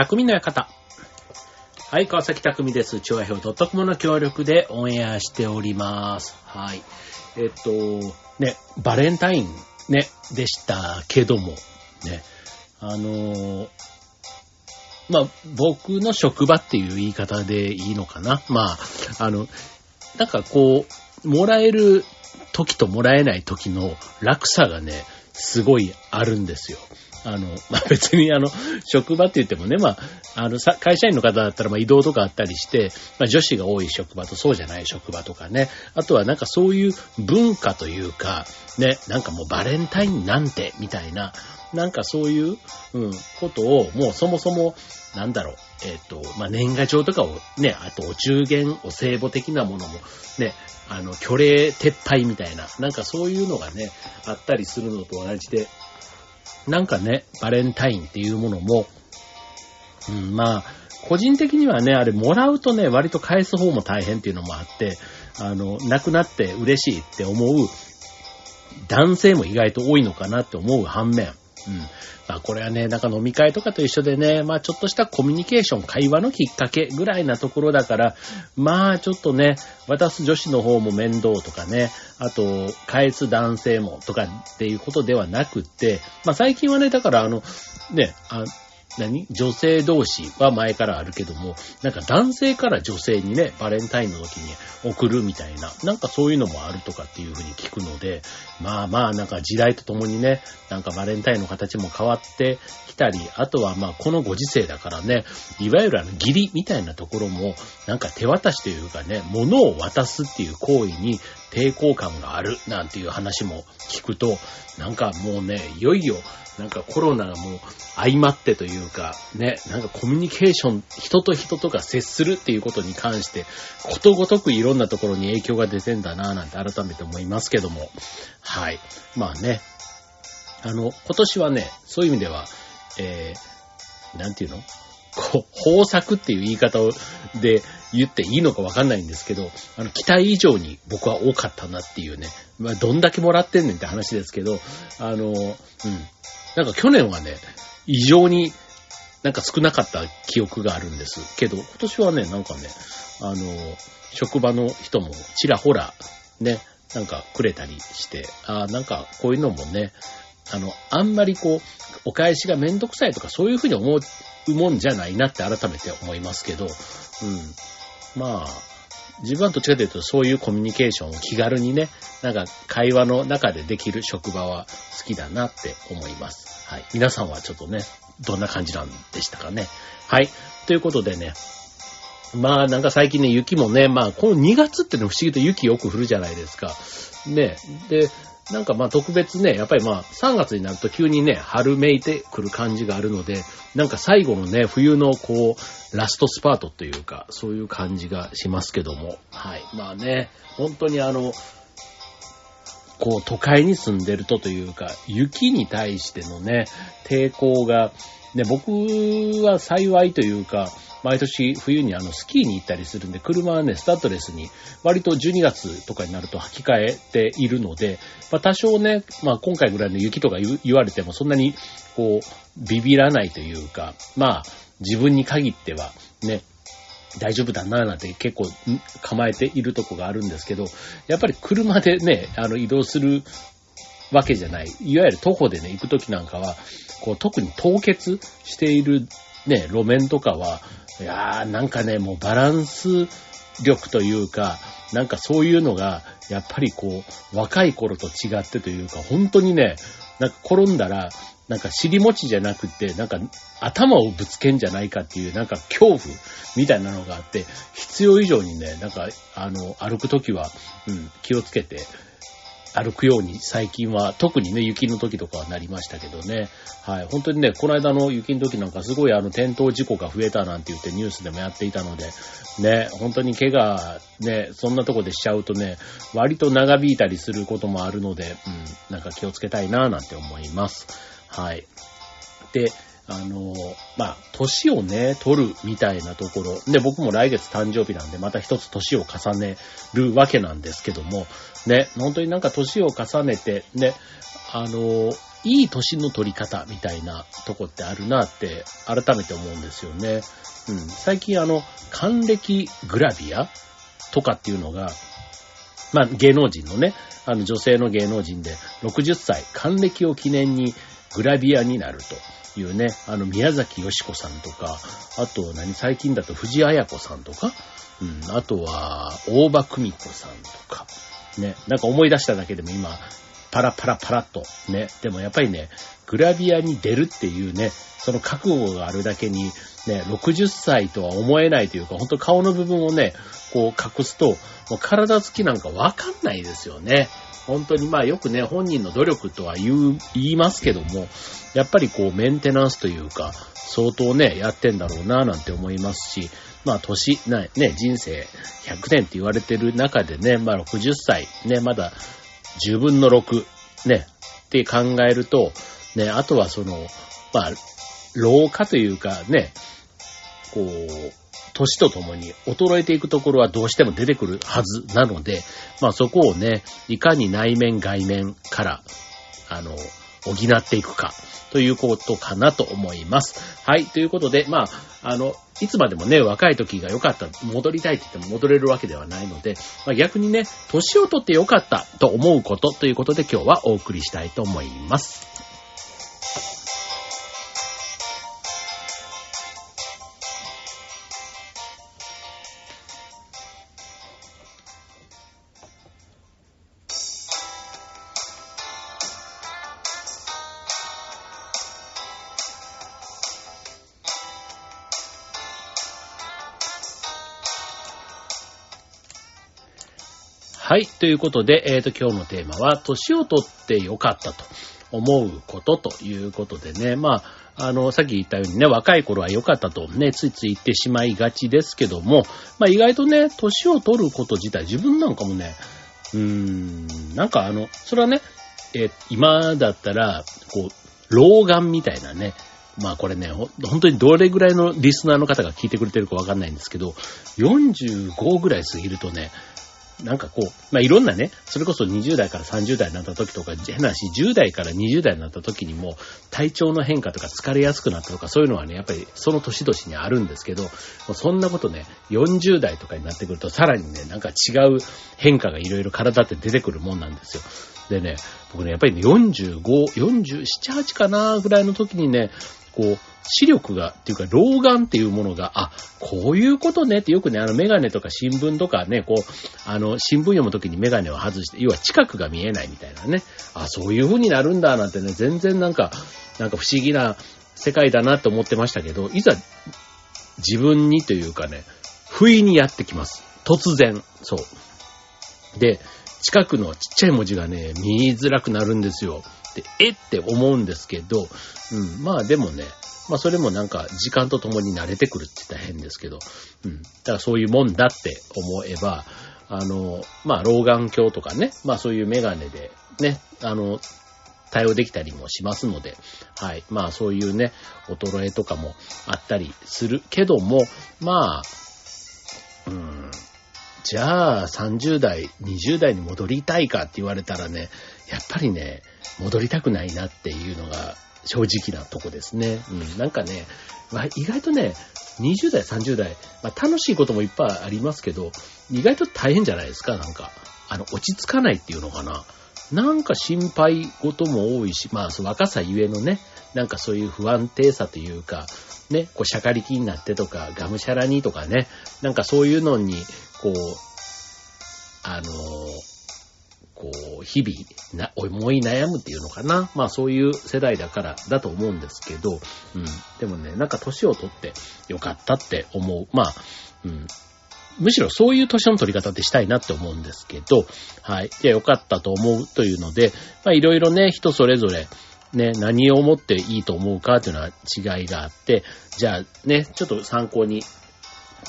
匠の館。はい、川崎匠です。調和表 .com の協力でオンエアしております。はい。えっと、ね、バレンタインね、でしたけども、ね、あのまあ、僕の職場っていう言い方でいいのかな。まあ、あの、なんかこう、もらえる時ともらえない時の落差がね、すごいあるんですよ。あの、まあ、別にあの、職場って言ってもね、まあ、あの、さ会社員の方だったら、まあ、移動とかあったりして、まあ、女子が多い職場とそうじゃない職場とかね、あとはなんかそういう文化というか、ね、なんかもうバレンタインなんて、みたいな、なんかそういう、うん、ことを、もうそもそも、なんだろう、えっ、と、まあ、年賀状とかをね、あとお中元、お歳暮的なものも、ね、あの、虚礼撤廃みたいな、なんかそういうのがね、あったりするのと同じで、なんかね、バレンタインっていうものも、うん、まあ、個人的にはね、あれ、もらうとね、割と返す方も大変っていうのもあって、あの、なくなって嬉しいって思う男性も意外と多いのかなって思う反面、うん。まあこれはね、なんか飲み会とかと一緒でね、まあちょっとしたコミュニケーション、会話のきっかけぐらいなところだから、まあちょっとね、渡す女子の方も面倒とかね、あと、返す男性もとかっていうことではなくって、まあ最近はね、だからあの、ね、あ何？女性同士は前からあるけども、なんか男性から女性にね、バレンタインの時に送るみたいな、なんかそういうのもあるとかっていうふうに聞くので、まあまあなんか時代とともにね、なんかバレンタインの形も変わってきたり、あとはまあこのご時世だからね、いわゆるあの義理みたいなところも、なんか手渡しというかね、物を渡すっていう行為に抵抗感があるなんていう話も聞くと、なんかもうね、いよいよ、なんかコロナがもう相まってというか、ね、なんかコミュニケーション、人と人とか接するっていうことに関して、ことごとくいろんなところに影響が出てんだなぁなんて改めて思いますけども。はい。まあね、あの、今年はね、そういう意味では、えー、なんていうの？こう、豊作っていう言い方を、で言っていいのかわかんないんですけど、あの、期待以上に僕は多かったなっていうね。まあ、どんだけもらってんねんって話ですけど、あの、うん。なんか去年はね、異常になんか少なかった記憶があるんですけど、今年はね、なんかね、あの、職場の人もちらほら、ね、なんかくれたりして、あーなんかこういうのもね、あの、あんまりこう、お返しがめんどくさいとかそういうふうに思もんじゃないなって改めて思いますけど、うん。まあ、自分はどっちかというとそういうコミュニケーションを気軽にね、なんか会話の中でできる職場は好きだなって思います。はい。皆さんはちょっとね、どんな感じなんでしたかね。はい。ということでね、まあなんか最近ね、雪もね、まあこの2月っての不思議と雪よく降るじゃないですか。ね。で、なんかまあ特別ね、やっぱりまあ3月になると急にね、春めいてくる感じがあるので、なんか最後のね、冬のこう、ラストスパートというか、そういう感じがしますけども。はい。まあね、本当にあの、こう都会に住んでるとというか、雪に対してのね、抵抗が、ね、僕は幸いというか、毎年冬にあのスキーに行ったりするんで、車はね、スタッドレスに割と12月とかになると履き替えているので、まあ多少ね、まあ今回ぐらいの雪とか言われてもそんなにこう、ビビらないというか、まあ自分に限ってはね、大丈夫だななんて結構構えているとこがあるんですけど、やっぱり車でね、あの移動するわけじゃない。いわゆる徒歩でね、行くときなんかは、こう特に凍結しているね、路面とかは、いやーなんかね、もうバランス力というか、なんかそういうのが、やっぱりこう、若い頃と違ってというか、本当にね、なんか転んだら、なんか尻餅じゃなくて、なんか頭をぶつけんじゃないかっていう、なんか恐怖みたいなのがあって、必要以上にね、なんか、あの、歩くときは、うん、気をつけて、歩くように最近は、特にね、雪の時とかはなりましたけどね。はい。本当にね、この間の雪の時なんかすごいあの転倒事故が増えたなんて言ってニュースでもやっていたので、ね、本当に怪我、ね、そんなとこでしちゃうとね、割と長引いたりすることもあるので、うん、なんか気をつけたいなぁなんて思います。はい。で、あの、まあ、年をね、取るみたいなところ。で、僕も来月誕生日なんで、また一つ年を重ねるわけなんですけども、ね、本当になんか年を重ねて、ね、あの、いい年の取り方みたいなとこってあるなって改めて思うんですよね。うん。最近あの、還暦グラビアとかっていうのが、まあ芸能人のね、あの女性の芸能人で60歳還暦を記念にグラビアになるというね、あの宮崎よし子さんとか、あと何最近だと藤あや子さんとか、うん、あとは大場久美子さんとか、ね、なんか思い出しただけでも今、パラパラパラっと。ね。でもやっぱりね、グラビアに出るっていうね、その覚悟があるだけに、ね、60歳とは思えないというか、ほんと顔の部分をね、こう隠すと、もう体つきなんかわかんないですよね。本当にまあよくね、本人の努力とは言う、言いますけども、やっぱりこうメンテナンスというか、相当ね、やってんだろうなぁなんて思いますし、まあ年、ね、人生100年って言われてる中でね、まあ60歳、ね、まだ10分の6、ね、って考えると、ね、あとはその、まあ、老化というかね、こう、年とともに衰えていくところはどうしても出てくるはずなので、まあそこをね、いかに内面外面から、あの、補っていくか、ということかなと思います。はい。ということで、まあ、あの、いつまでもね、若い時が良かった、戻りたいって言っても戻れるわけではないので、まあ、逆にね、年をとって良かったと思うことということで今日はお送りしたいと思います。はい。ということで、えっ、ー、と、今日のテーマは、年を取ってよかったと思うことということでね、まあ、あの、さっき言ったようにね、若い頃は良かったとね、ついつい言ってしまいがちですけども、まあ意外とね、年を取ること自体、自分なんかもね、うーん、なんかあの、それはね、え今だったら、こう、老眼みたいなね、まあこれね、本当にどれぐらいのリスナーの方が聞いてくれてるかわかんないんですけど、45ぐらい過ぎるとね、なんかこう、まあ、いろんなね、それこそ20代から30代になった時とか、変な話、10代から20代になった時にも、体調の変化とか疲れやすくなったとか、そういうのはね、やっぱりその年々にあるんですけど、そんなことね、40代とかになってくると、さらにね、なんか違う変化がいろいろ体って出てくるもんなんですよ。でね、僕ね、やっぱりね、45、47、8かなぐらいの時にね、こう、視力が、っていうか、老眼っていうものが、あ、こういうことねってよくね、あの、メガネとか新聞とかね、こう、あの、新聞読むときにメガネを外して、要は近くが見えないみたいなね、あ、そういう風になるんだなんてね、全然なんか、なんか不思議な世界だなと思ってましたけど、いざ、自分にというかね、不意にやってきます。突然。そう。で、近くのちっちゃい文字がね、見づらくなるんですよ。で、えって思うんですけど、うん、まあでもね、まあそれもなんか時間とともに慣れてくるって言ったら変ですけど、うん。だからそういうもんだって思えば、あの、まあ老眼鏡とかね、まあそういうメガネでね、あの、対応できたりもしますので、はい。まあそういうね、衰えとかもあったりするけども、まあ、うん、じゃあ30代、20代に戻りたいかって言われたらね、やっぱりね、戻りたくないなっていうのが正直なとこですね。うん、なんかね、まあ、意外とね、20代、30代、まあ、楽しいこともいっぱいありますけど、意外と大変じゃないですか、なんか。あの、落ち着かないっていうのかな。なんか心配事も多いし、まあ、若さゆえのね、なんかそういう不安定さというか、ね、こう、しゃかりきになってとか、がむしゃらにとかね、なんかそういうのに、こう、あのこう、日々、な、思い悩むっていうのかな。まあそういう世代だからだと思うんですけど、うん。でもね、なんか年を取ってよかったって思う。まあ、うん。むしろそういう年の取り方ってしたいなって思うんですけど、はい。で、よかったと思うというので、まあいろいろね、人それぞれ、ね、何をもっていいと思うかというのは違いがあって、じゃあね、ちょっと参考に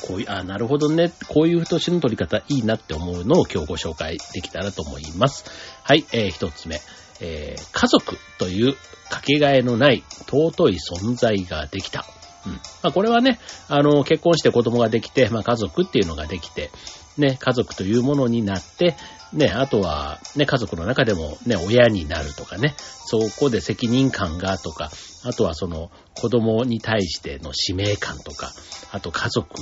こういう、あ、なるほどね。こういう年の取り方いいなって思うのを今日ご紹介できたらと思います。はい、えー、一つ目。えー、家族というかけがえのない尊い存在ができた。うん。まあこれはね、あの、結婚して子供ができて、まあ家族っていうのができて、ね、家族というものになって、ね、あとは、ね、家族の中でもね、親になるとかね、そこで責任感がとか、あとはその子供に対しての使命感とか、あと家族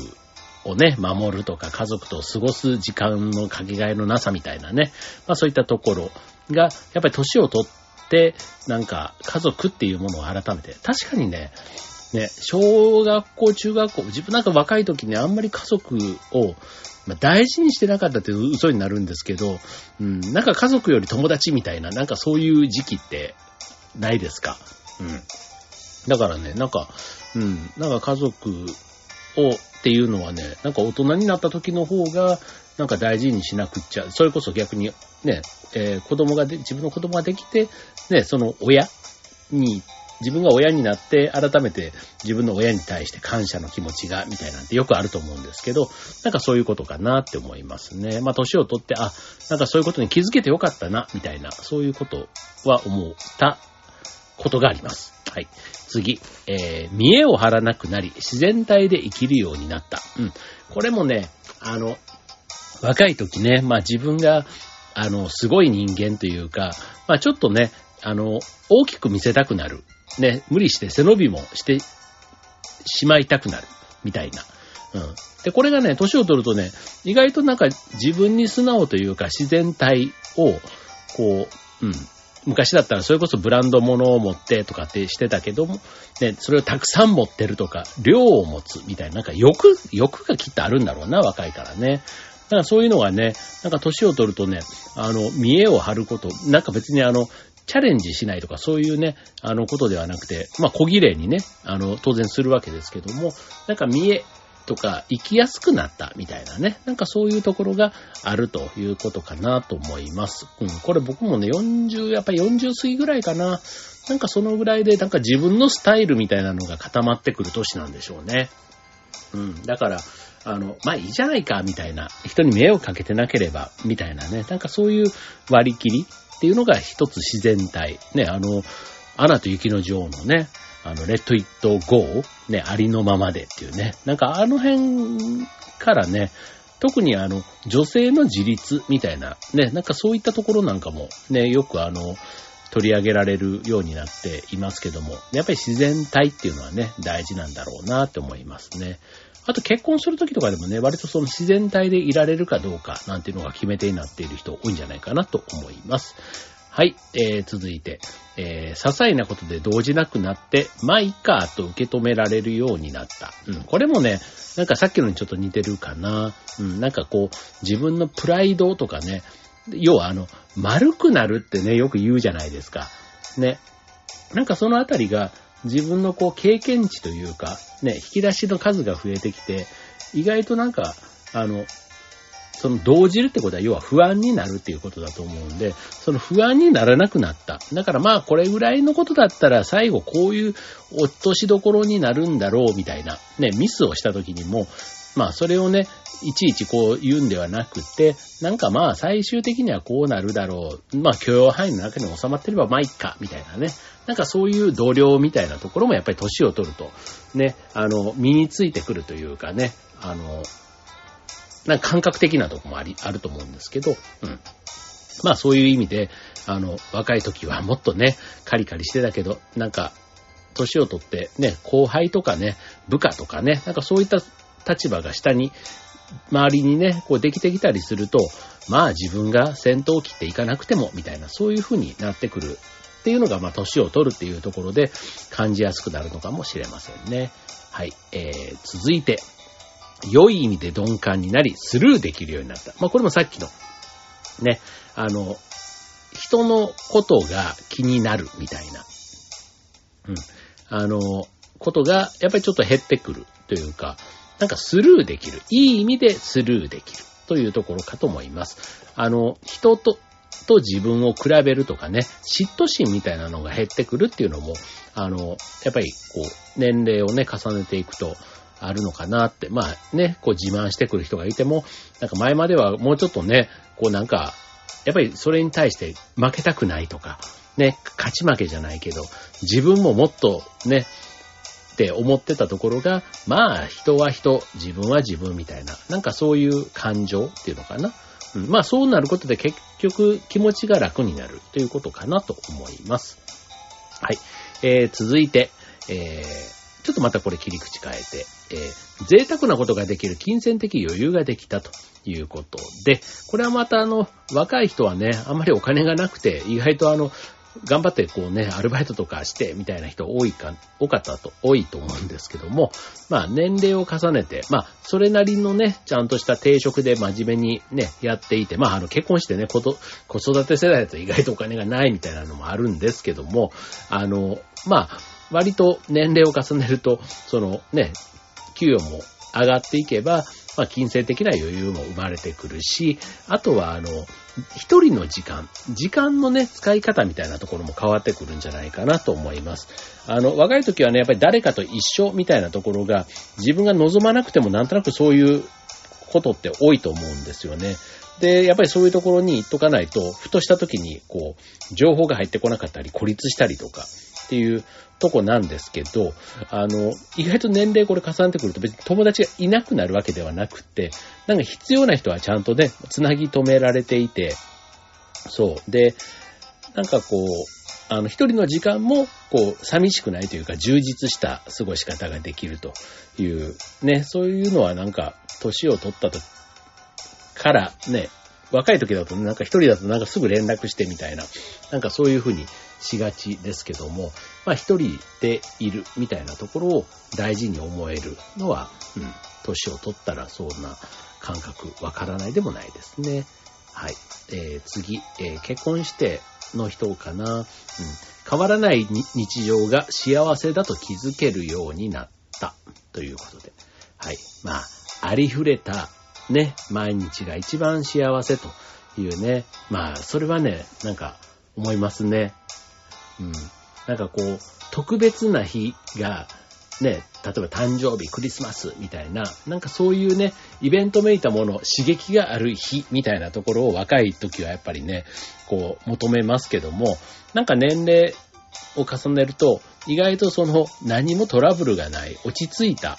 をね、守るとか、家族と過ごす時間のかけがえのなさみたいなね、まあそういったところが、やっぱり年をとって、なんか家族っていうものを改めて、確かにね、ね、小学校、中学校、自分なんか若い時にあんまり家族を、まあ、大事にしてなかったって嘘になるんですけど、うん、なんか家族より友達みたいな、なんかそういう時期ってないですか？うん。だからね、なんか、うん、なんか家族をっていうのはね、なんか大人になった時の方が、なんか大事にしなくっちゃ、それこそ逆にね、えー、子供がで、自分の子供ができて、ね、その親に自分が親になって改めて自分の親に対して感謝の気持ちが、みたいなんてよくあると思うんですけど、なんかそういうことかなって思いますね。まあ年をとって、あ、なんかそういうことに気づけてよかったな、みたいな、そういうことは思ったことがあります。はい。次、えー、見栄を張らなくなり、自然体で生きるようになった。うん。これもね、あの、若い時ね、まあ自分が、あの、すごい人間というか、まあちょっとね、あの、大きく見せたくなる。ね、無理して背伸びもしてしまいたくなる。みたいな。うん。で、これがね、年を取るとね、意外となんか自分に素直というか自然体を、こう、うん。昔だったらそれこそブランド物を持ってとかってしてたけども、ね、それをたくさん持ってるとか、量を持つみたいな、なんか欲、欲がきっとあるんだろうな、若いからね。だからそういうのがね、なんか年を取るとね、あの、見栄を張ること、なんか別にあの、チャレンジしないとかそういうね、あのことではなくて、まあ小綺麗にね、あの、当然するわけですけども、なんか見えとか生きやすくなったみたいなね、なんかそういうところがあるということかなと思います。うん、これ僕もね、40、やっぱり40過ぎぐらいかな。なんかそのぐらいで、なんか自分のスタイルみたいなのが固まってくる年なんでしょうね。うん、だから、あの、まあいいじゃないか、みたいな。人に迷惑かけてなければ、みたいなね。なんかそういう割り切りっていうのが一つ自然体。ね、あの、アナと雪の女王のね、あの、レッド・イット・ゴー、ね、ありのままでっていうね。なんかあの辺からね、特にあの、女性の自立みたいな、ね、なんかそういったところなんかも、ね、よくあの、取り上げられるようになっていますけども、やっぱり自然体っていうのはね、大事なんだろうなって思いますね。あと結婚するときとかでもね、割とその自然体でいられるかどうかなんていうのが決め手になっている人多いんじゃないかなと思います。はい、えー、続いて、えー、些細なことで動じなくなって、まあいいかと受け止められるようになった。うん、これもね、なんかさっきのにちょっと似てるかな。うん、なんかこう、自分のプライドとかね、要はあの、丸くなるってね、よく言うじゃないですか。ね。なんかそのあたりが、自分のこう経験値というか、ね、引き出しの数が増えてきて、意外となんか、あの、その動じるってことは要は不安になるっていうことだと思うんで、その不安にならなくなった。だからまあこれぐらいのことだったら最後こういう落としどころになるんだろうみたいな、ね、ミスをした時にも、まあそれをね、いちいちこう言うんではなくて、なんかまあ最終的にはこうなるだろう。まあ許容範囲の中に収まってればまあいっか、みたいなね。なんかそういう同僚みたいなところもやっぱり年を取ると、ね、あの、身についてくるというかね、あの、なんか感覚的なとこもあり、あると思うんですけど、うん。まあそういう意味で、あの、若い時はもっとね、カリカリしてたけど、なんか、年を取ってね、後輩とかね、部下とかね、なんかそういった立場が下に、周りにね、こうできてきたりすると、まあ自分が先頭を切っていかなくても、みたいな、そういう風になってくるっていうのが、まあ年を取るっていうところで感じやすくなるのかもしれませんね。はい。えー、続いて、良い意味で鈍感になり、スルーできるようになった。まあこれもさっきの、ね、あの、人のことが気になるみたいな、うん、あの、ことが、やっぱりちょっと減ってくるというか、なんかスルーできる。いい意味でスルーできる。というところかと思います。あの、人と、と自分を比べるとかね、嫉妬心みたいなのが減ってくるっていうのも、あの、やっぱりこう、年齢をね、重ねていくと、あるのかなって、まあね、こう自慢してくる人がいても、なんか前まではもうちょっとね、こうなんか、やっぱりそれに対して負けたくないとか、ね、勝ち負けじゃないけど、自分ももっとね、って思ってたところが、まあ人は人、自分は自分みたいな、なんかそういう感情っていうのかな。うん、まあそうなることで結局気持ちが楽になるということかなと思います。はい。えー、続いて、えー、ちょっとまたこれ切り口変えて、えー、贅沢なことができる金銭的余裕ができたということで、これはまたあの、若い人はね、あんまりお金がなくて、意外とあの、頑張ってこうね、アルバイトとかしてみたいな人多いか、多かったと、多いと思うんですけども、まあ年齢を重ねて、まあそれなりのね、ちゃんとした定職で真面目にね、やっていて、まああの結婚してね、子育て世代だと意外とお金がないみたいなのもあるんですけども、あの、まあ割と年齢を重ねると、そのね、給与も上がっていけば、まあ、金銭的な余裕も生まれてくるし、あとは、あの、一人の時間、時間のね、使い方みたいなところも変わってくるんじゃないかなと思います。あの、若い時はね、やっぱり誰かと一緒みたいなところが、自分が望まなくてもなんとなくそういうことって多いと思うんですよね。で、やっぱりそういうところに行っとかないと、ふとした時に、こう、情報が入ってこなかったり、孤立したりとかっていうとこなんですけど、あの、意外と年齢これ重ねてくると別に友達がいなくなるわけではなくて、なんか必要な人はちゃんとね、つなぎ止められていて、そう。で、なんかこう、あの、一人の時間も、こう、寂しくないというか、充実した過ごし方ができるという、ね、そういうのはなんか、年を取ったと、からね、若い時だとねなんか一人だとなんかすぐ連絡してみたいな、なんかそういうふうにしがちですけども、まあ一人でいるみたいなところを大事に思えるのは、うん、年を取ったらそんな感覚わからないでもないですね。はい。えー、次、えー、結婚しての人かな、うん。変わらない日常が幸せだと気づけるようになったということで。はい。まあ、ありふれたね、毎日が一番幸せというね。まあ、それはね、なんか思いますね。うん。なんかこう、特別な日が、ね、例えば誕生日、クリスマスみたいな、なんかそういうね、イベントめいたもの、刺激がある日みたいなところを若い時はやっぱりね、こう求めますけども、なんか年齢を重ねると、意外とその何もトラブルがない、落ち着いた、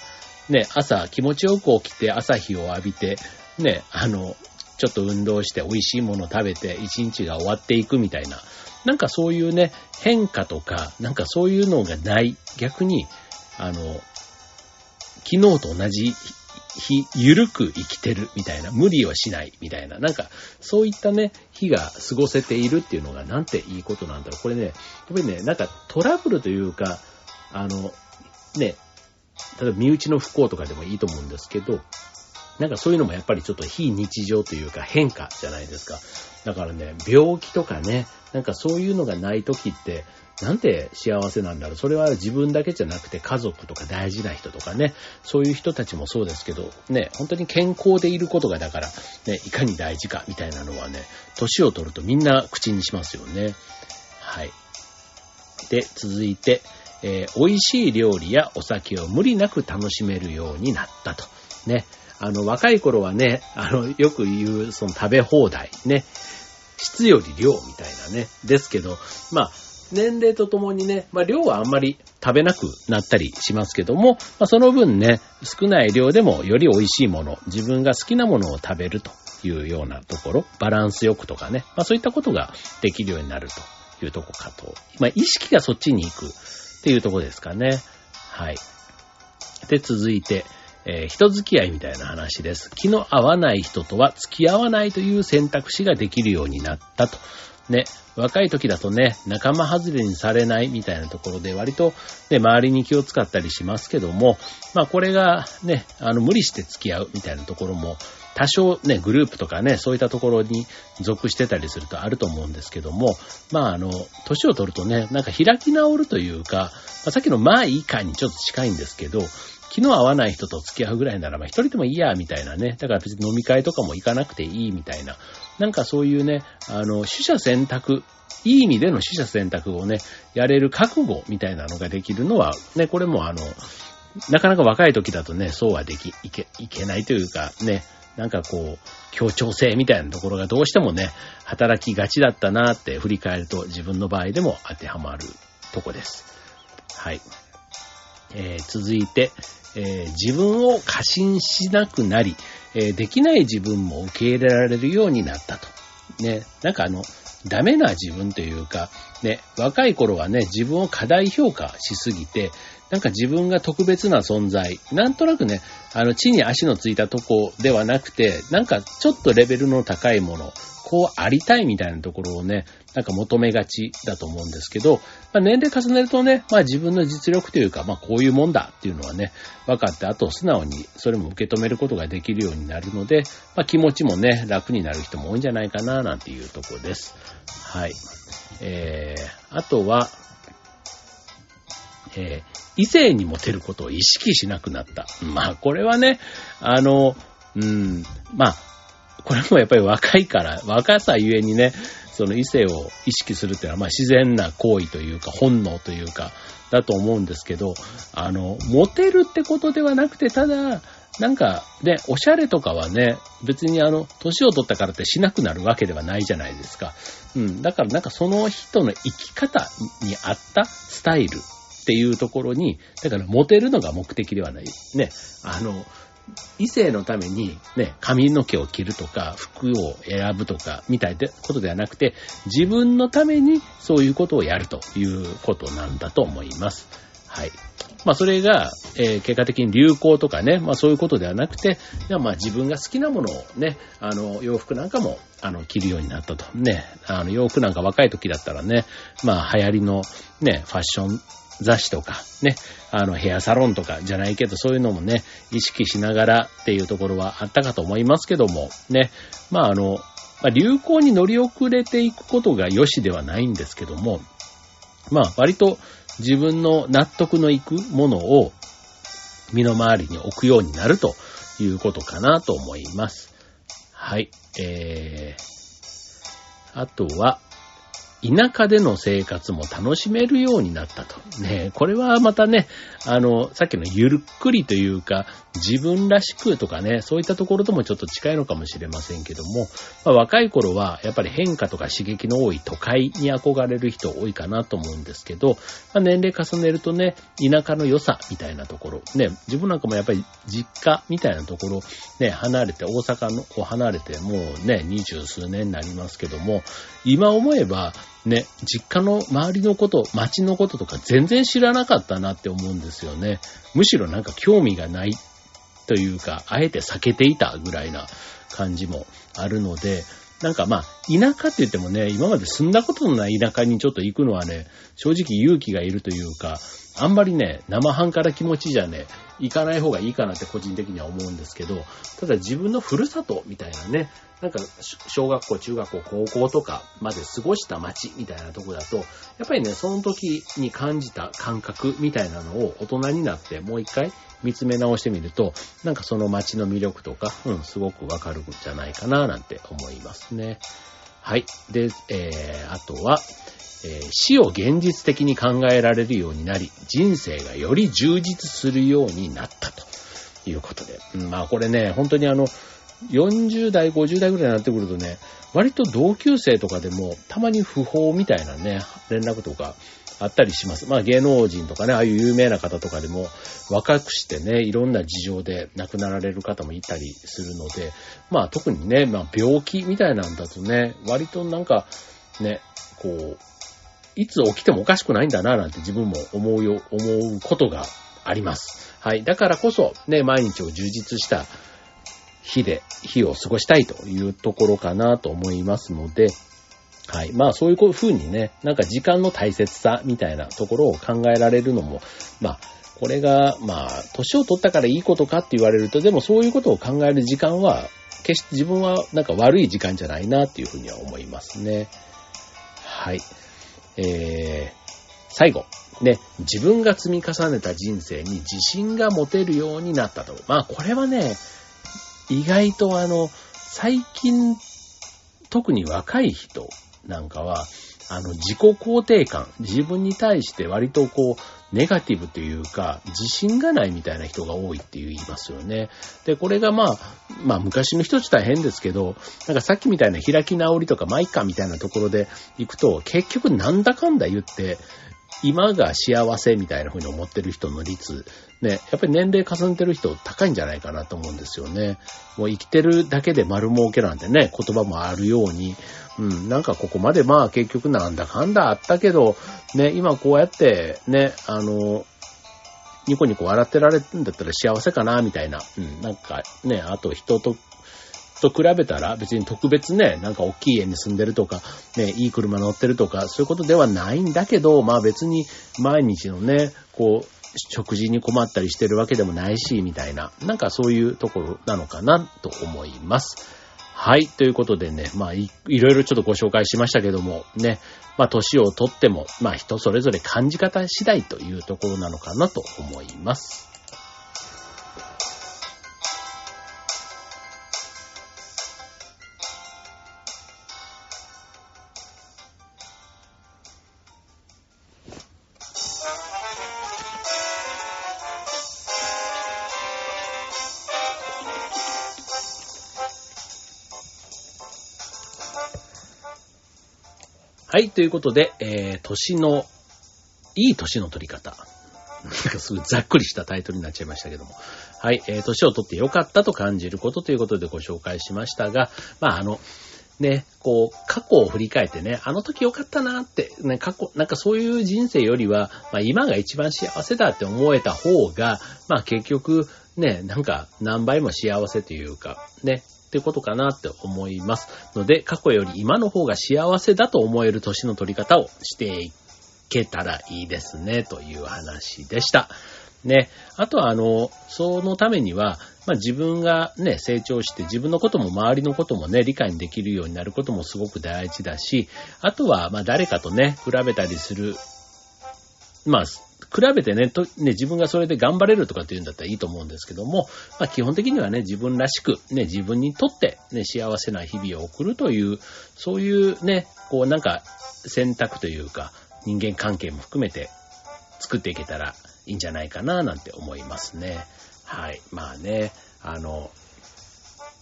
ね、朝気持ちよく起きて朝日を浴びて、ね、あの、ちょっと運動して美味しいもの食べて一日が終わっていくみたいな、なんかそういうね、変化とか、なんかそういうのがない。逆に、あの、昨日と同じ日、ゆるく生きてるみたいな、無理をしないみたいな、なんか、そういったね、日が過ごせているっていうのがなんていいことなんだろう。これね、やっぱりね、なんかトラブルというか、あの、ね、例えば身内の不幸とかでもいいと思うんですけど、なんかそういうのもやっぱりちょっと非日常というか変化じゃないですか。だからね、病気とかね、なんかそういうのがない時って、なんて幸せなんだろう。それは自分だけじゃなくて家族とか大事な人とかね、そういう人たちもそうですけど、ね、本当に健康でいることがだから、ね、いかに大事かみたいなのはね、年を取るとみんな口にしますよね。はい。で、続いて、えー、美味しい料理やお酒を無理なく楽しめるようになったと。ね。あの、若い頃はね、あの、よく言う、その食べ放題、ね。質より量みたいなね。ですけど、まあ、年齢とともにね、まあ量はあんまり食べなくなったりしますけども、まあその分ね、少ない量でもより美味しいもの、自分が好きなものを食べるというようなところ、バランスよくとかね、まあそういったことができるようになるというとこかと。まあ意識がそっちに行くっていうとこですかね。はい。で、続いて、えー、人付き合いみたいな話です。気の合わない人とは付き合わないという選択肢ができるようになったと。ね、若い時だとね、仲間外れにされないみたいなところで割とね、周りに気を使ったりしますけども、まあこれがね、あの無理して付き合うみたいなところも多少ね、グループとかね、そういったところに属してたりするとあると思うんですけども、まああの、年を取るとね、なんか開き直るというか、まあ、さっきのまあいいかにちょっと近いんですけど、気の合わない人と付き合うぐらいなら、まあ一人でもいいや、みたいなね。だから別に飲み会とかも行かなくていいみたいな。なんかそういうね、あの、取捨選択、いい意味での取捨選択をね、やれる覚悟みたいなのができるのは、ね、これもあの、なかなか若い時だとね、そうはでき、いけ、いけないというか、ね、なんかこう、協調性みたいなところがどうしてもね、働きがちだったなって振り返ると自分の場合でも当てはまるとこです。はい。えー、続いて、えー、自分を過信しなくなり、えー、できない自分も受け入れられるようになったと。ね、なんかあの、ダメな自分というか、ね、若い頃はね、自分を過大評価しすぎて、なんか自分が特別な存在、なんとなくね、あの、地に足のついたとこではなくて、なんかちょっとレベルの高いもの、こうありたいみたいなところをね、なんか求めがちだと思うんですけど、まあ、年齢重ねるとね、まあ自分の実力というか、まあこういうもんだっていうのはね、分かって、あと素直にそれも受け止めることができるようになるので、まあ気持ちもね、楽になる人も多いんじゃないかな、なんていうところです。はい。えー、あとは、えー、異性にモテることを意識しなくなった。まあ、これはね、あの、うん、まあ、これもやっぱり若いから、若さゆえにね、その異性を意識するっていうのは、まあ自然な行為というか、本能というか、だと思うんですけど、あの、モテるってことではなくて、ただ、なんかね、おしゃれとかはね、別にあの、年を取ったからってしなくなるわけではないじゃないですか。うん。だからなんかその人の生き方に合ったスタイルっていうところに、だからモテるのが目的ではない。ね。あの、異性のためにね、髪の毛を切るとか、服を選ぶとか、みたいなことではなくて、自分のためにそういうことをやるということなんだと思います。はい。まあそれが、えー、結果的に流行とかね、まあそういうことではなくて、まあ自分が好きなものをね、あの、洋服なんかも、あの、着るようになったと。ね、あの、洋服なんか若い時だったらね、まあ流行りのね、ファッション雑誌とか、ね、あの、ヘアサロンとかじゃないけど、そういうのもね、意識しながらっていうところはあったかと思いますけども、ね、まああの、まあ、流行に乗り遅れていくことが良しではないんですけども、まあ割と自分の納得のいくものを身の回りに置くようになるということかなと思います。はい。えー、あとは、田舎での生活も楽しめるようになったと。ねこれはまたね、あの、さっきのゆるっくりというか、自分らしくとかね、そういったところともちょっと近いのかもしれませんけども、まあ、若い頃はやっぱり変化とか刺激の多い都会に憧れる人多いかなと思うんですけど、まあ、年齢重ねるとね、田舎の良さみたいなところ、ね、自分なんかもやっぱり実家みたいなところ、ね、離れて、大阪のを離れてもうね、二十数年になりますけども、今思えば、ね、実家の周りのこと、街のこととか全然知らなかったなって思うんですよね。むしろなんか興味がないというか、あえて避けていたぐらいな感じもあるので、なんかまあ、田舎って言ってもね、今まで住んだことのない田舎にちょっと行くのはね、正直勇気がいるというか、あんまりね、生半可な気持ちじゃね、行かない方がいいかなって個人的には思うんですけど、ただ自分のふるさとみたいなね、なんか、小学校、中学校、高校とかまで過ごした街みたいなとこだと、やっぱりね、その時に感じた感覚みたいなのを大人になってもう一回見つめ直してみると、なんかその街の魅力とか、うん、すごくわかるんじゃないかななんて思いますね。はい。で、えー、あとは、えー、死を現実的に考えられるようになり、人生がより充実するようになったということで。うん、まあこれね、本当にあの、40代、50代ぐらいになってくるとね、割と同級生とかでも、たまに不法みたいなね、連絡とかあったりします。まあ芸能人とかね、ああいう有名な方とかでも、若くしてね、いろんな事情で亡くなられる方もいたりするので、まあ特にね、まあ病気みたいなんだとね、割となんか、ね、こう、いつ起きてもおかしくないんだな、なんて自分も思うよ、思うことがあります。はい。だからこそ、ね、毎日を充実した日で、日を過ごしたいというところかなと思いますので、はい。まあそういう風にね、なんか時間の大切さみたいなところを考えられるのも、まあ、これが、まあ、年を取ったからいいことかって言われると、でもそういうことを考える時間は、決して自分はなんか悪い時間じゃないなっていうふうには思いますね。はい。えー、最後。ね、自分が積み重ねた人生に自信が持てるようになったと。まあこれはね、意外とあの、最近、特に若い人なんかは、あの、自己肯定感、自分に対して割とこう、ネガティブというか、自信がないみたいな人が多いって言いますよね。で、これがまあ、まあ昔の人自体変ですけど、なんかさっきみたいな開き直りとかマイカみたいなところで行くと、結局なんだかんだ言って、今が幸せみたいな風に思ってる人の率、ね、やっぱり年齢重ねてる人高いんじゃないかなと思うんですよね。もう生きてるだけで丸儲けなんてね、言葉もあるように、うん、なんかここまでまあ結局なんだかんだあったけど、ね、今こうやってね、あの、ニコニコ笑ってられるんだったら幸せかな、みたいな。うん、なんかね、あと人とと比べたら別に特別ね、なんか大きい家に住んでるとか、ね、いい車乗ってるとか、そういうことではないんだけど、まあ別に毎日のね、こう、食事に困ったりしてるわけでもないし、みたいな、なんかそういうところなのかなと思います。はい。ということでね、まあい、いろいろちょっとご紹介しましたけども、ね、まあ、年をとっても、まあ、人それぞれ感じ方次第というところなのかなと思います。はい、ということで、えー、年の、いい年の取り方。なんかすごいざっくりしたタイトルになっちゃいましたけども。はい、えー、年を取ってよかったと感じることということでご紹介しましたが、まあ、あの、ね、こう、過去を振り返ってね、あの時よかったなって、ね、過去、なんかそういう人生よりは、まあ今が一番幸せだって思えた方が、まあ結局、ね、なんか何倍も幸せというか、ね、ってことかなって思います。ので、過去より今の方が幸せだと思える年の取り方をしていけたらいいですね、という話でした。ね。あとは、あの、そのためには、まあ、自分がね、成長して自分のことも周りのこともね、理解できるようになることもすごく大事だし、あとは、まあ、誰かとね、比べたりする、まあ、比べてね、と、ね、自分がそれで頑張れるとかっていうんだったらいいと思うんですけども、まあ基本的にはね、自分らしく、ね、自分にとってね、幸せな日々を送るという、そういうね、こうなんか選択というか、人間関係も含めて作っていけたらいいんじゃないかな、なんて思いますね。はい。まあね、あの、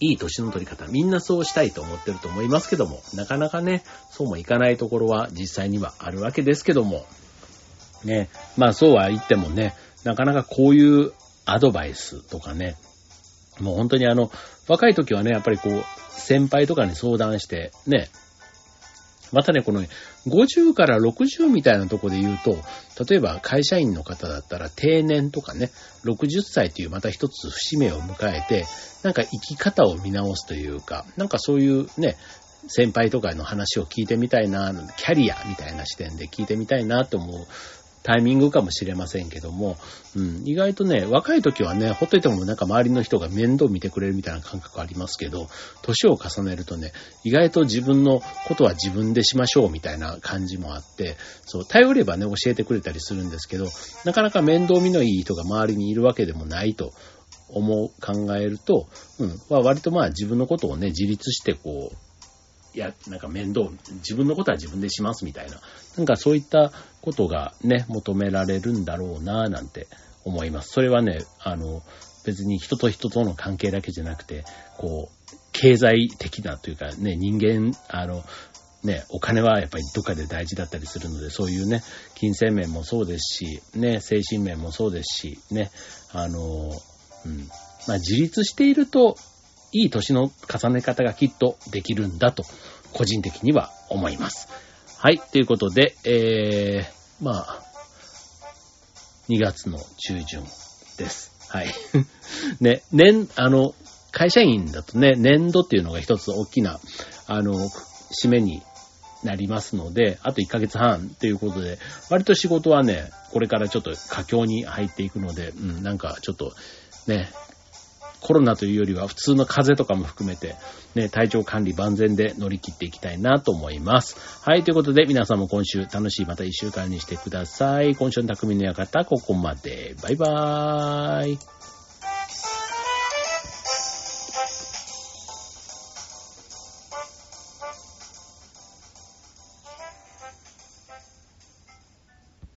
いい年の取り方、みんなそうしたいと思ってると思いますけども、なかなかね、そうもいかないところは実際にはあるわけですけども、ね。まあそうは言ってもね、なかなかこういうアドバイスとかね、もう本当にあの、若い時はね、やっぱりこう、先輩とかに相談して、ね、またね、この50から60みたいなとこで言うと、例えば会社員の方だったら定年とかね、60歳というまた一つ節目を迎えて、なんか生き方を見直すというか、なんかそういうね、先輩とかの話を聞いてみたいな、キャリアみたいな視点で聞いてみたいなと思うタイミングかもしれませんけども、うん、意外とね、若い時はね、ほっといてもなんか周りの人が面倒見てくれるみたいな感覚ありますけど、年を重ねるとね、意外と自分のことは自分でしましょうみたいな感じもあって、そう、頼ればね、教えてくれたりするんですけど、なかなか面倒見のいい人が周りにいるわけでもないと思う、考えると、うん、まあ、割とまあ自分のことをね、自立してこう、や、なんか面倒、自分のことは自分でしますみたいな、なんかそういったことがね、求められるんだろうな、なんて思います。それはね、あの、別に人と人との関係だけじゃなくて、こう、経済的なというかね、人間、あの、ね、お金はやっぱりどっかで大事だったりするので、そういうね、金銭面もそうですし、ね、精神面もそうですし、ね、あの、うん。まあ、自立していると、いい年の重ね方がきっとできるんだと、個人的には思います。はい、ということで、えー、まあ、2月の中旬です。はい。ね、年、あの、会社員だとね、年度っていうのが一つ大きな、あの、締めになりますので、あと1ヶ月半ということで、割と仕事はね、これからちょっと佳境に入っていくので、うん、なんかちょっとね、コロナというよりは普通の風邪とかも含めて、ね、体調管理万全で乗り切っていきたいなと思います。はい、ということで皆さんも今週楽しいまた一週間にしてください。今週の匠の館、ここまで。バイバーイ。